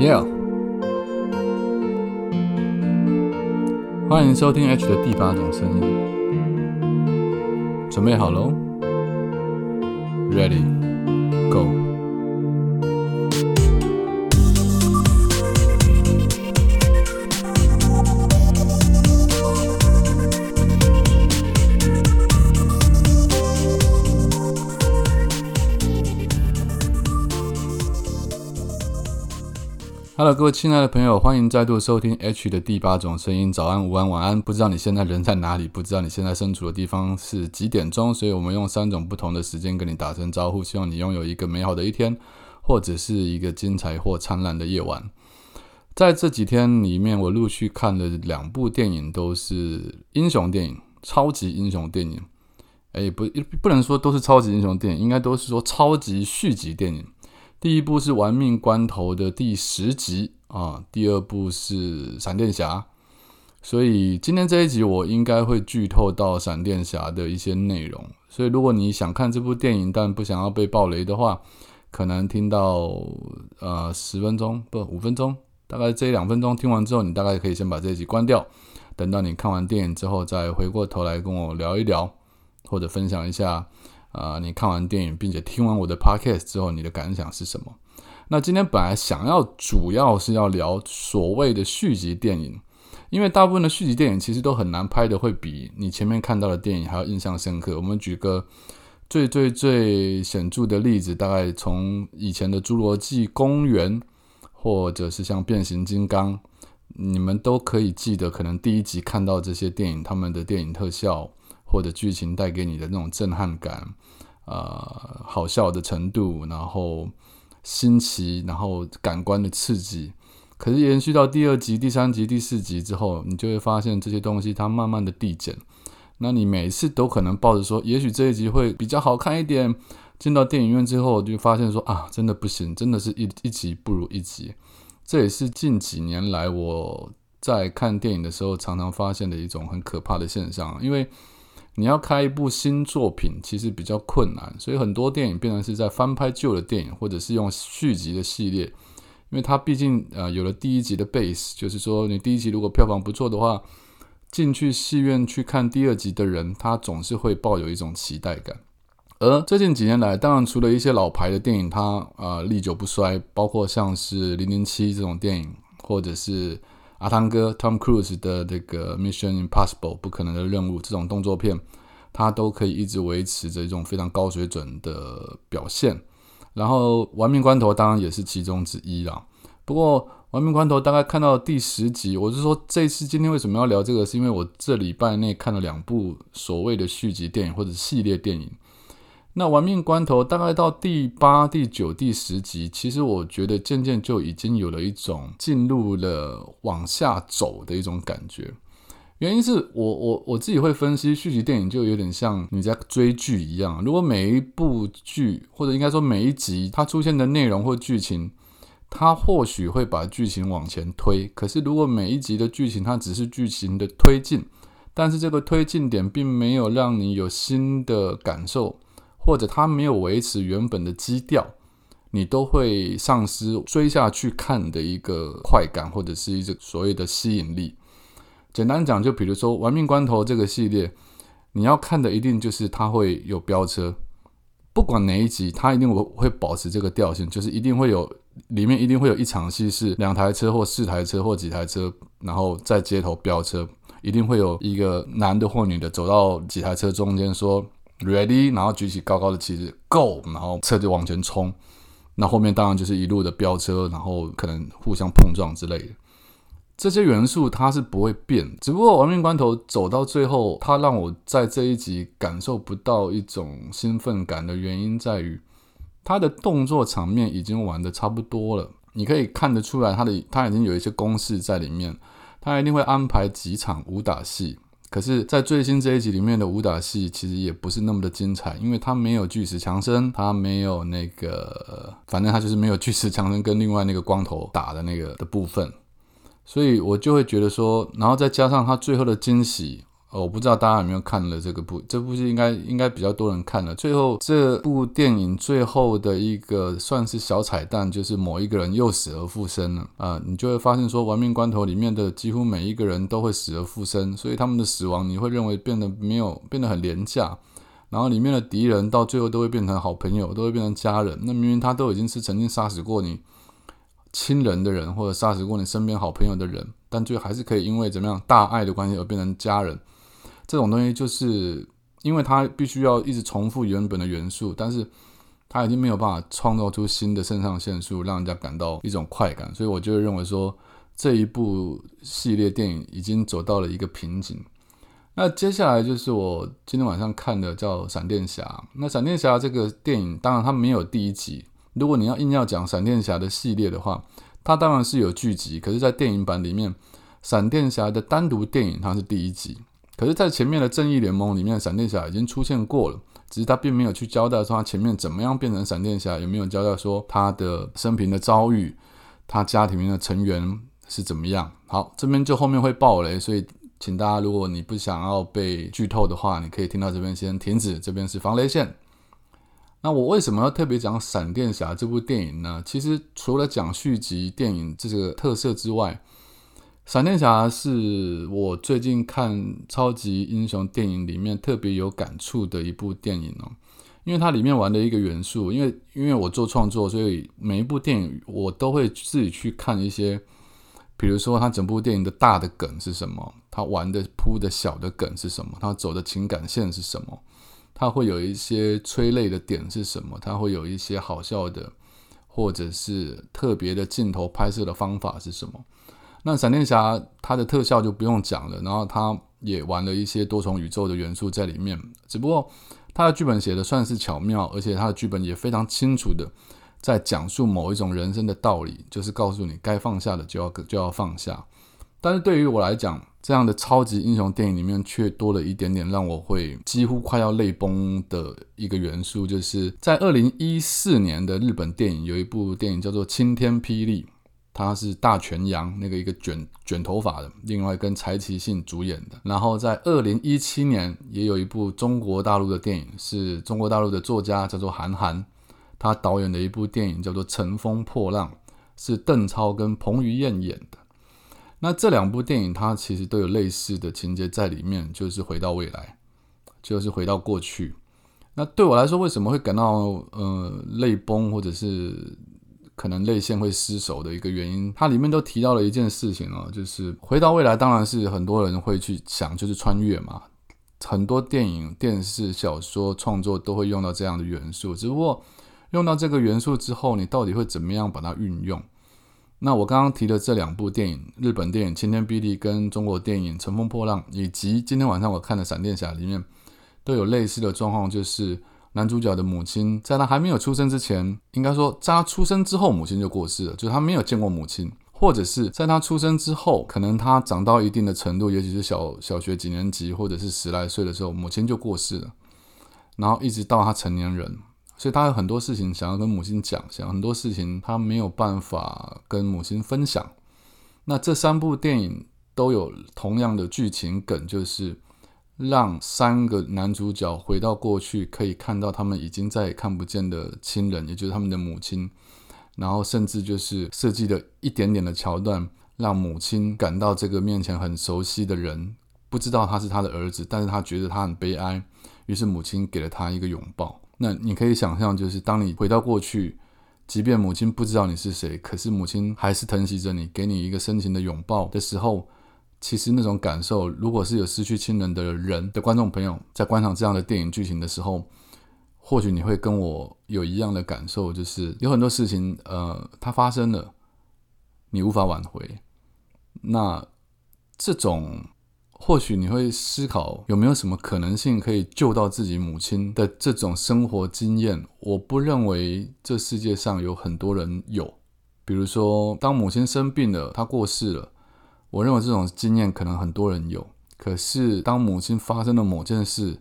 Yeah，欢迎收听 H 的第八种声音，准备好喽，Ready，Go。Hello，各位亲爱的朋友，欢迎再度收听 H 的第八种声音。早安、午安、晚安。不知道你现在人在哪里？不知道你现在身处的地方是几点钟？所以我们用三种不同的时间跟你打声招呼，希望你拥有一个美好的一天，或者是一个精彩或灿烂的夜晚。在这几天里面，我陆续看了两部电影，都是英雄电影、超级英雄电影。哎，不，不能说都是超级英雄电影，应该都是说超级续集电影。第一部是《玩命关头》的第十集啊，第二部是《闪电侠》，所以今天这一集我应该会剧透到闪电侠的一些内容。所以如果你想看这部电影，但不想要被暴雷的话，可能听到呃十分钟不五分钟，大概这两分钟听完之后，你大概可以先把这一集关掉，等到你看完电影之后再回过头来跟我聊一聊，或者分享一下。啊，你看完电影并且听完我的 podcast 之后，你的感想是什么？那今天本来想要主要是要聊所谓的续集电影，因为大部分的续集电影其实都很难拍的，会比你前面看到的电影还要印象深刻。我们举个最最最显著的例子，大概从以前的《侏罗纪公园》，或者是像《变形金刚》，你们都可以记得，可能第一集看到这些电影，他们的电影特效。或者剧情带给你的那种震撼感，呃，好笑的程度，然后新奇，然后感官的刺激。可是延续到第二集、第三集、第四集之后，你就会发现这些东西它慢慢的递减。那你每次都可能抱着说，也许这一集会比较好看一点。进到电影院之后，就发现说啊，真的不行，真的是一一集不如一集。这也是近几年来我在看电影的时候常常发现的一种很可怕的现象，因为。你要开一部新作品，其实比较困难，所以很多电影变成是在翻拍旧的电影，或者是用续集的系列，因为它毕竟呃有了第一集的 base，就是说你第一集如果票房不错的话，进去戏院去看第二集的人，他总是会抱有一种期待感。而最近几年来，当然除了一些老牌的电影，它呃历久不衰，包括像是零零七这种电影，或者是。阿汤哥 Tom Cruise 的这个 Mission Impossible 不可能的任务这种动作片，它都可以一直维持着一种非常高水准的表现。然后《玩命关头》当然也是其中之一啦。不过《玩命关头》大概看到第十集，我是说这次今天为什么要聊这个，是因为我这礼拜内看了两部所谓的续集电影或者系列电影。那玩命关头大概到第八、第九、第十集，其实我觉得渐渐就已经有了一种进入了往下走的一种感觉。原因是我我我自己会分析续集电影，就有点像你在追剧一样。如果每一部剧，或者应该说每一集，它出现的内容或剧情，它或许会把剧情往前推。可是如果每一集的剧情，它只是剧情的推进，但是这个推进点并没有让你有新的感受。或者他没有维持原本的基调，你都会丧失追下去看的一个快感，或者是一个所谓的吸引力。简单讲，就比如说《玩命关头》这个系列，你要看的一定就是它会有飙车，不管哪一集，它一定会会保持这个调性，就是一定会有里面一定会有一场戏是两台车或四台车或几台车，然后在街头飙车，一定会有一个男的或女的走到几台车中间说。Ready，然后举起高高的旗子，Go，然后车就往前冲。那后面当然就是一路的飙车，然后可能互相碰撞之类的。这些元素它是不会变，只不过亡命关头走到最后，它让我在这一集感受不到一种兴奋感的原因在于，它的动作场面已经玩的差不多了。你可以看得出来，它的它已经有一些公式在里面，它一定会安排几场武打戏。可是，在最新这一集里面的武打戏其实也不是那么的精彩，因为它没有巨石强森，它没有那个，反正它就是没有巨石强森跟另外那个光头打的那个的部分，所以我就会觉得说，然后再加上他最后的惊喜，我不知道大家有没有看了这个部，这部剧应该应该比较多人看了。最后这部电影最后的一个算是小彩蛋，就是某一个人又死而复生了啊！你就会发现说，《亡命关头》里面的几乎每一个人都会死而复生，所以他们的死亡你会认为变得没有变得很廉价。然后里面的敌人到最后都会变成好朋友，都会变成家人。那明明他都已经是曾经杀死过你亲人的人，或者杀死过你身边好朋友的人，但最后还是可以因为怎么样大爱的关系而变成家人。这种东西就是因为它必须要一直重复原本的元素，但是它已经没有办法创造出新的肾上腺素，让人家感到一种快感，所以我就认为说这一部系列电影已经走到了一个瓶颈。那接下来就是我今天晚上看的叫《闪电侠》。那《闪电侠》这个电影，当然它没有第一集。如果你要硬要讲闪电侠的系列的话，它当然是有剧集，可是，在电影版里面，闪电侠的单独电影它是第一集。可是，在前面的正义联盟里面，闪电侠已经出现过了，只是他并没有去交代说他前面怎么样变成闪电侠，有没有交代说他的生平的遭遇，他家庭的成员是怎么样。好，这边就后面会爆雷，所以请大家，如果你不想要被剧透的话，你可以听到这边先停止，这边是防雷线。那我为什么要特别讲闪电侠这部电影呢？其实除了讲续集电影这个特色之外，闪电侠是我最近看超级英雄电影里面特别有感触的一部电影哦，因为它里面玩的一个元素，因为因为我做创作，所以每一部电影我都会自己去看一些，比如说它整部电影的大的梗是什么，它玩的铺的小的梗是什么，它走的情感线是什么，它会有一些催泪的点是什么，它会有一些好笑的，或者是特别的镜头拍摄的方法是什么。那闪电侠它的特效就不用讲了，然后它也玩了一些多重宇宙的元素在里面。只不过它的剧本写的算是巧妙，而且它的剧本也非常清楚的在讲述某一种人生的道理，就是告诉你该放下的就要就要放下。但是对于我来讲，这样的超级英雄电影里面却多了一点点让我会几乎快要泪崩的一个元素，就是在二零一四年的日本电影有一部电影叫做《青天霹雳》。他是大全羊那个一个卷卷头发的，另外跟柴崎幸主演的。然后在二零一七年也有一部中国大陆的电影，是中国大陆的作家叫做韩寒，他导演的一部电影叫做《乘风破浪》，是邓超跟彭于晏演的。那这两部电影它其实都有类似的情节在里面，就是回到未来，就是回到过去。那对我来说，为什么会感到呃泪崩，或者是？可能泪腺会失守的一个原因，它里面都提到了一件事情哦，就是回到未来，当然是很多人会去想，就是穿越嘛。很多电影、电视、小说创作都会用到这样的元素，只不过用到这个元素之后，你到底会怎么样把它运用？那我刚刚提的这两部电影，日本电影《晴天霹雳》跟中国电影《乘风破浪》，以及今天晚上我看的《闪电侠》里面，都有类似的状况，就是。男主角的母亲在他还没有出生之前，应该说在他出生之后，母亲就过世了，就是他没有见过母亲，或者是在他出生之后，可能他长到一定的程度，尤其是小小学几年级或者是十来岁的时候，母亲就过世了，然后一直到他成年人，所以他有很多事情想要跟母亲讲，想很多事情他没有办法跟母亲分享。那这三部电影都有同样的剧情梗，就是。让三个男主角回到过去，可以看到他们已经再也看不见的亲人，也就是他们的母亲。然后甚至就是设计了一点点的桥段，让母亲感到这个面前很熟悉的人不知道他是他的儿子，但是他觉得他很悲哀。于是母亲给了他一个拥抱。那你可以想象，就是当你回到过去，即便母亲不知道你是谁，可是母亲还是疼惜着你，给你一个深情的拥抱的时候。其实那种感受，如果是有失去亲人的人的观众朋友，在观赏这样的电影剧情的时候，或许你会跟我有一样的感受，就是有很多事情，呃，它发生了，你无法挽回。那这种，或许你会思考有没有什么可能性可以救到自己母亲的这种生活经验？我不认为这世界上有很多人有。比如说，当母亲生病了，她过世了。我认为这种经验可能很多人有，可是当母亲发生了某件事，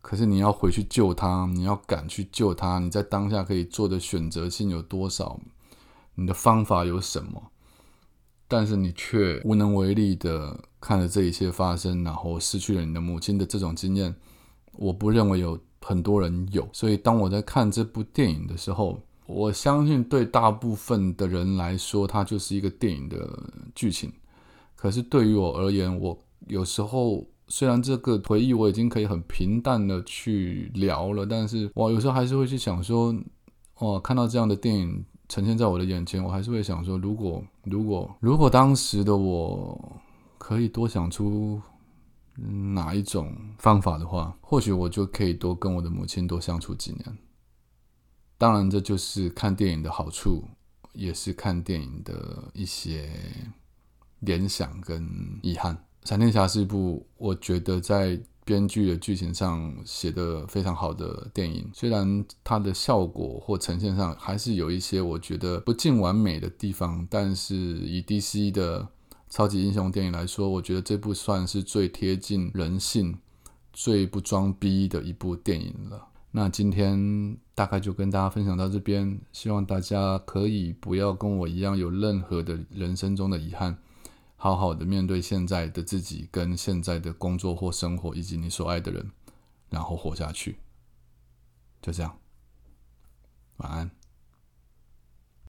可是你要回去救她，你要敢去救她，你在当下可以做的选择性有多少？你的方法有什么？但是你却无能为力的看着这一切发生，然后失去了你的母亲的这种经验，我不认为有很多人有。所以当我在看这部电影的时候，我相信对大部分的人来说，它就是一个电影的剧情。可是对于我而言，我有时候虽然这个回忆我已经可以很平淡的去聊了，但是我有时候还是会去想说，哦，看到这样的电影。呈现在我的眼前，我还是会想说，如果如果如果当时的我可以多想出哪一种方法的话，或许我就可以多跟我的母亲多相处几年。当然，这就是看电影的好处，也是看电影的一些联想跟遗憾。《闪电侠》是一部我觉得在。编剧的剧情上写的非常好的电影，虽然它的效果或呈现上还是有一些我觉得不尽完美的地方，但是以 DC 的超级英雄电影来说，我觉得这部算是最贴近人性、最不装逼的一部电影了。那今天大概就跟大家分享到这边，希望大家可以不要跟我一样有任何的人生中的遗憾。好好的面对现在的自己，跟现在的工作或生活，以及你所爱的人，然后活下去。就这样，晚安。